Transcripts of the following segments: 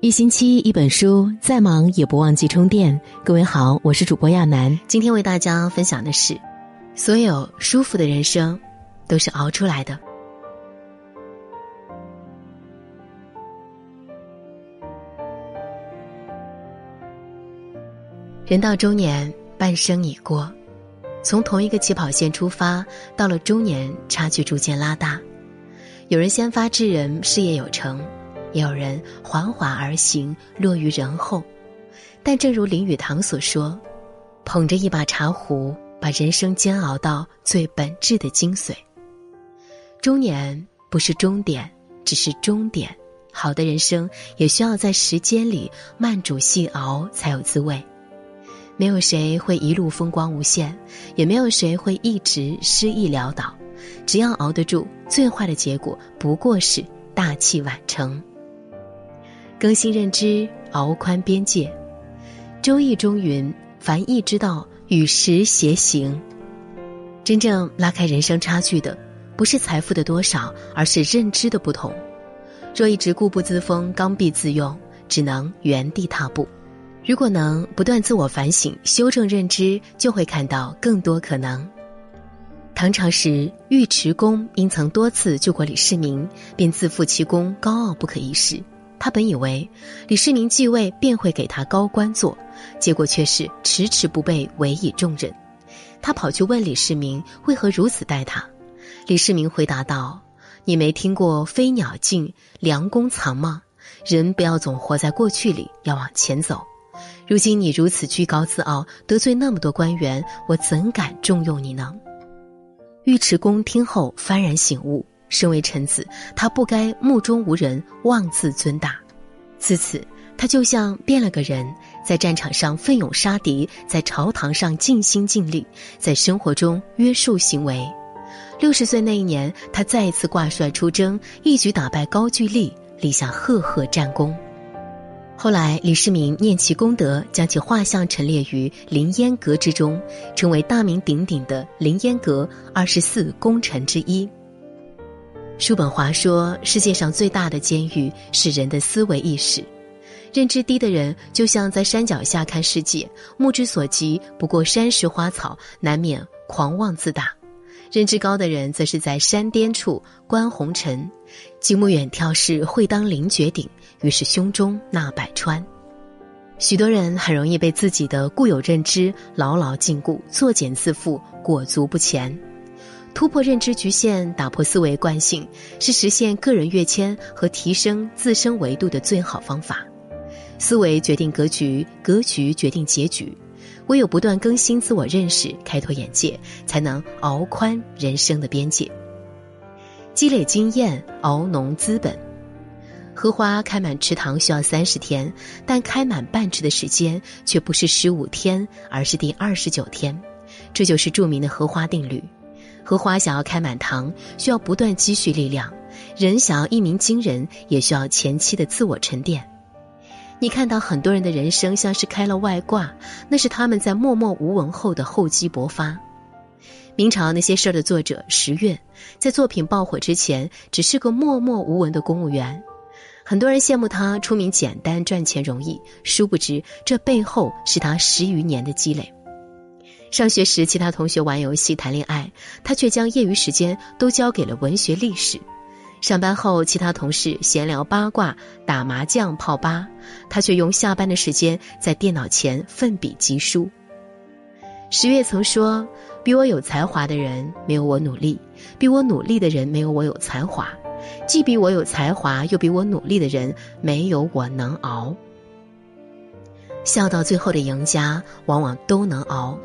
一星期一本书，再忙也不忘记充电。各位好，我是主播亚楠，今天为大家分享的是：所有舒服的人生，都是熬出来的。人到中年，半生已过，从同一个起跑线出发，到了中年，差距逐渐拉大。有人先发制人，事业有成。也有人缓缓而行，落于人后。但正如林语堂所说：“捧着一把茶壶，把人生煎熬到最本质的精髓。”中年不是终点，只是终点。好的人生也需要在时间里慢煮细熬才有滋味。没有谁会一路风光无限，也没有谁会一直失意潦倒。只要熬得住，最坏的结果不过是大器晚成。更新认知，熬宽边界。《周易》中云：“凡易之道，与时偕行。”真正拉开人生差距的，不是财富的多少，而是认知的不同。若一直固步自封、刚愎自用，只能原地踏步。如果能不断自我反省、修正认知，就会看到更多可能。唐朝时，尉迟恭因曾多次救过李世民，便自负其功，高傲不可一世。他本以为李世民继位便会给他高官做，结果却是迟迟不被委以重任。他跑去问李世民为何如此待他，李世民回答道：“你没听过飞鸟尽，良弓藏吗？人不要总活在过去里，要往前走。如今你如此居高自傲，得罪那么多官员，我怎敢重用你呢？”尉迟恭听后幡然醒悟。身为臣子，他不该目中无人、妄自尊大。自此，他就像变了个人，在战场上奋勇杀敌，在朝堂上尽心尽力，在生活中约束行为。六十岁那一年，他再一次挂帅出征，一举打败高句丽，立下赫赫战功。后来，李世民念其功德，将其画像陈列于凌烟阁之中，成为大名鼎鼎的凌烟阁二十四功臣之一。叔本华说：“世界上最大的监狱是人的思维意识。认知低的人就像在山脚下看世界，目之所及不过山石花草，难免狂妄自大；认知高的人则是在山巅处观红尘，极目远眺是会当凌绝顶，于是胸中纳百川。许多人很容易被自己的固有认知牢牢禁锢，作茧自缚，裹足不前。”突破认知局限，打破思维惯性，是实现个人跃迁和提升自身维度的最好方法。思维决定格局，格局决定结局。唯有不断更新自我认识，开拓眼界，才能熬宽人生的边界。积累经验，熬浓资本。荷花开满池塘需要三十天，但开满半池的时间却不是十五天，而是第二十九天。这就是著名的荷花定律。荷花想要开满堂，需要不断积蓄力量；人想要一鸣惊人，也需要前期的自我沉淀。你看到很多人的人生像是开了外挂，那是他们在默默无闻后的厚积薄发。明朝那些事儿的作者石月，在作品爆火之前，只是个默默无闻的公务员。很多人羡慕他出名简单、赚钱容易，殊不知这背后是他十余年的积累。上学时，其他同学玩游戏、谈恋爱，他却将业余时间都交给了文学、历史。上班后，其他同事闲聊八卦、打麻将、泡吧，他却用下班的时间在电脑前奋笔疾书。十月曾说：“比我有才华的人没有我努力，比我努力的人没有我有才华，既比我有才华又比我努力的人没有我能熬。”笑到最后的赢家，往往都能熬。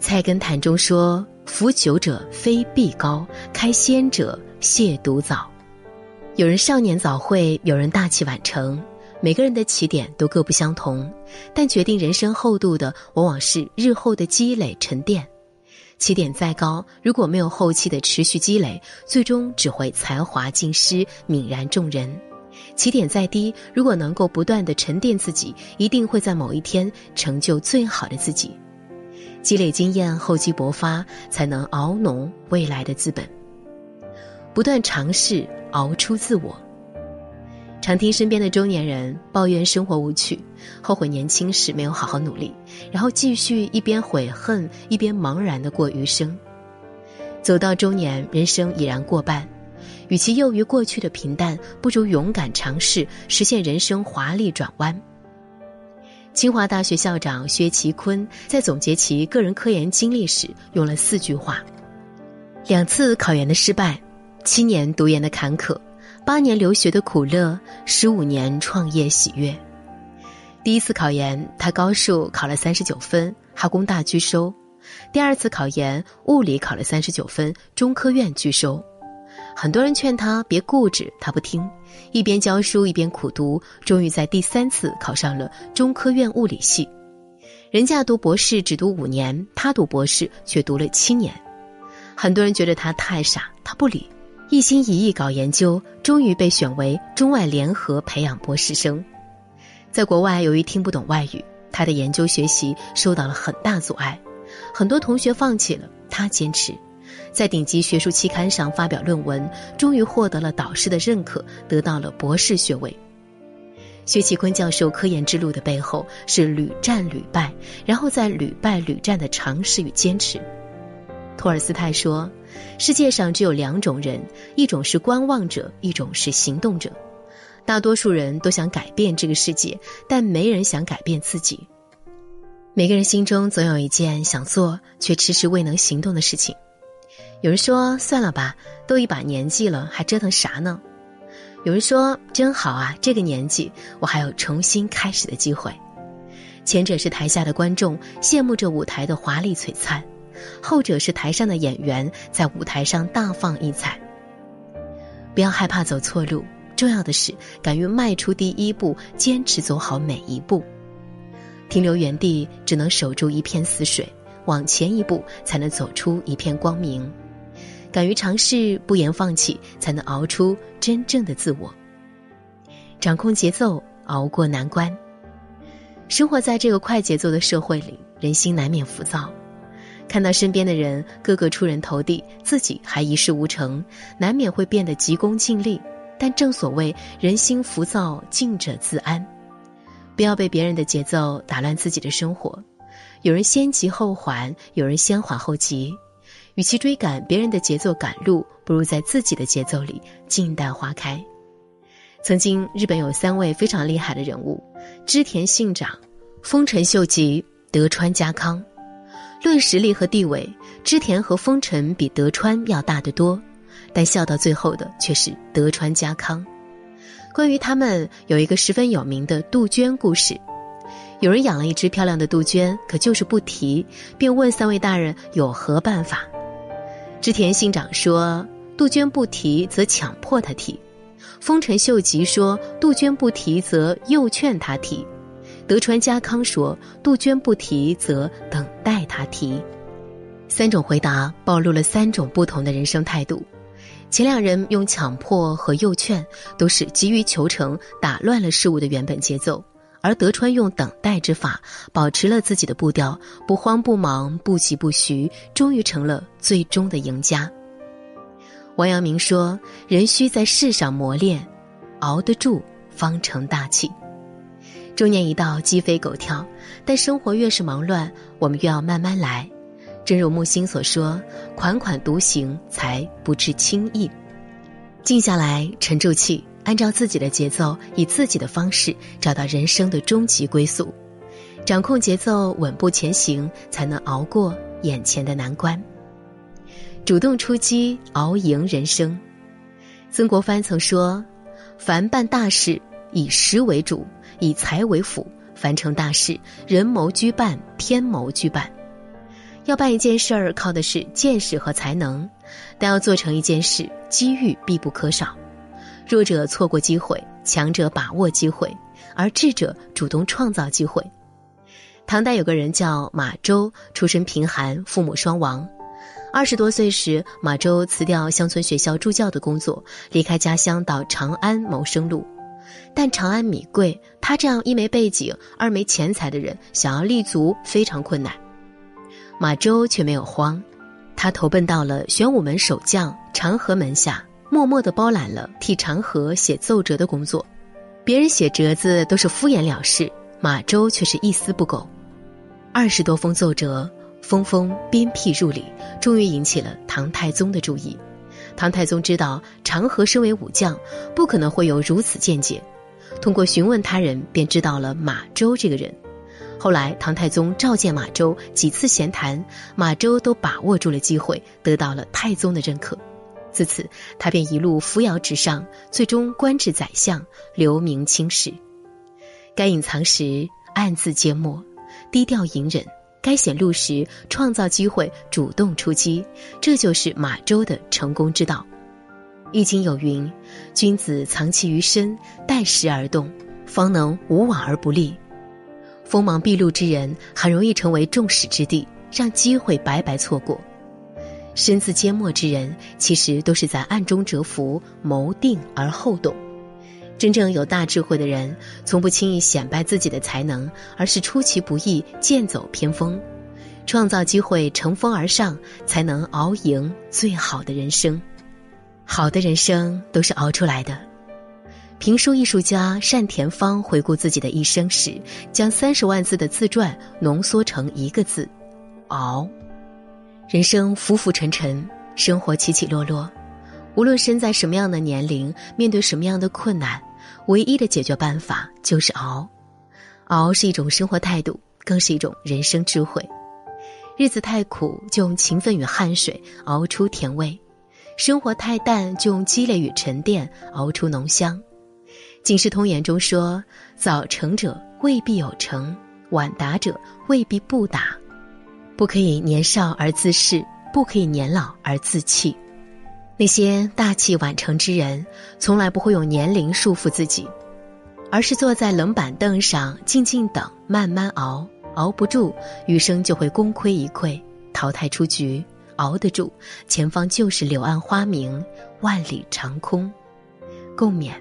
菜根谭中说：“服酒者非必高，开先者亵渎早。”有人少年早慧，有人大器晚成，每个人的起点都各不相同，但决定人生厚度的往往是日后的积累沉淀。起点再高，如果没有后期的持续积累，最终只会才华尽失，泯然众人；起点再低，如果能够不断的沉淀自己，一定会在某一天成就最好的自己。积累经验，厚积薄发，才能熬浓未来的资本。不断尝试，熬出自我。常听身边的中年人抱怨生活无趣，后悔年轻时没有好好努力，然后继续一边悔恨一边茫然的过余生。走到中年，人生已然过半，与其囿于过去的平淡，不如勇敢尝试，实现人生华丽转弯。清华大学校长薛其坤在总结其个人科研经历时，用了四句话：两次考研的失败，七年读研的坎坷，八年留学的苦乐，十五年创业喜悦。第一次考研，他高数考了三十九分，哈工大拒收；第二次考研，物理考了三十九分，中科院拒收。很多人劝他别固执，他不听，一边教书一边苦读，终于在第三次考上了中科院物理系。人家读博士只读五年，他读博士却读了七年。很多人觉得他太傻，他不理，一心一意搞研究，终于被选为中外联合培养博士生。在国外，由于听不懂外语，他的研究学习受到了很大阻碍，很多同学放弃了，他坚持。在顶级学术期刊上发表论文，终于获得了导师的认可，得到了博士学位。薛其坤教授科研之路的背后是屡战屡败，然后在屡败屡战的尝试与坚持。托尔斯泰说：“世界上只有两种人，一种是观望者，一种是行动者。大多数人都想改变这个世界，但没人想改变自己。每个人心中总有一件想做却迟迟未能行动的事情。”有人说：“算了吧，都一把年纪了，还折腾啥呢？”有人说：“真好啊，这个年纪我还有重新开始的机会。”前者是台下的观众羡慕着舞台的华丽璀璨，后者是台上的演员在舞台上大放异彩。不要害怕走错路，重要的是敢于迈出第一步，坚持走好每一步。停留原地只能守住一片死水，往前一步才能走出一片光明。敢于尝试，不言放弃，才能熬出真正的自我。掌控节奏，熬过难关。生活在这个快节奏的社会里，人心难免浮躁。看到身边的人个个出人头地，自己还一事无成，难免会变得急功近利。但正所谓人心浮躁，静者自安。不要被别人的节奏打乱自己的生活。有人先急后缓，有人先缓后急。与其追赶别人的节奏赶路，不如在自己的节奏里静待花开。曾经，日本有三位非常厉害的人物：织田信长、丰臣秀吉、德川家康。论实力和地位，织田和丰臣比德川要大得多，但笑到最后的却是德川家康。关于他们，有一个十分有名的杜鹃故事。有人养了一只漂亮的杜鹃，可就是不提，便问三位大人有何办法。织田信长说：“杜鹃不提，则强迫他提；丰臣秀吉说：杜鹃不提，则诱劝他提；德川家康说：杜鹃不提，则等待他提。”三种回答暴露了三种不同的人生态度。前两人用强迫和诱劝，都是急于求成，打乱了事物的原本节奏。而德川用等待之法，保持了自己的步调，不慌不忙，不急不徐，终于成了最终的赢家。王阳明说：“人需在世上磨练，熬得住，方成大器。”中年一到，鸡飞狗跳，但生活越是忙乱，我们越要慢慢来。正如木心所说：“款款独行，才不致轻易。”静下来，沉住气。按照自己的节奏，以自己的方式找到人生的终极归宿，掌控节奏，稳步前行，才能熬过眼前的难关。主动出击，熬赢人生。曾国藩曾说：“凡办大事，以实为主，以财为辅。凡成大事，人谋居半，天谋居半。要办一件事儿，靠的是见识和才能；但要做成一件事，机遇必不可少。”弱者错过机会，强者把握机会，而智者主动创造机会。唐代有个人叫马周，出身贫寒，父母双亡。二十多岁时，马周辞掉乡村学校助教的工作，离开家乡到长安谋生路。但长安米贵，他这样一没背景、二没钱财的人，想要立足非常困难。马周却没有慌，他投奔到了玄武门守将长河门下。默默地包揽了替长河写奏折的工作。别人写折子都是敷衍了事，马周却是一丝不苟。二十多封奏折，封封鞭辟入里，终于引起了唐太宗的注意。唐太宗知道长河身为武将，不可能会有如此见解，通过询问他人，便知道了马周这个人。后来，唐太宗召见马周几次闲谈，马周都把握住了机会，得到了太宗的认可。自此，他便一路扶摇直上，最终官至宰相，留名青史。该隐藏时，暗自缄默，低调隐忍；该显露时，创造机会，主动出击。这就是马周的成功之道。《易经》有云：“君子藏其于身，待时而动，方能无往而不利。”锋芒毕露之人很容易成为众矢之的，让机会白白错过；身自缄默之人，其实都是在暗中蛰伏，谋定而后动。真正有大智慧的人，从不轻易显摆自己的才能，而是出其不意，剑走偏锋，创造机会，乘风而上，才能熬赢最好的人生。好的人生都是熬出来的。评书艺术家单田芳回顾自己的一生时，将三十万字的自传浓缩成一个字：熬。人生浮浮沉沉，生活起起落落，无论身在什么样的年龄，面对什么样的困难，唯一的解决办法就是熬。熬是一种生活态度，更是一种人生智慧。日子太苦，就用勤奋与汗水熬出甜味；生活太淡，就用积累与沉淀熬出浓香。《警世通言》中说：“早成者未必有成，晚达者未必不达。不可以年少而自恃，不可以年老而自弃。那些大器晚成之人，从来不会用年龄束缚自己，而是坐在冷板凳上静静等，慢慢熬。熬不住，余生就会功亏一篑，淘汰出局；熬得住，前方就是柳暗花明，万里长空。共勉。”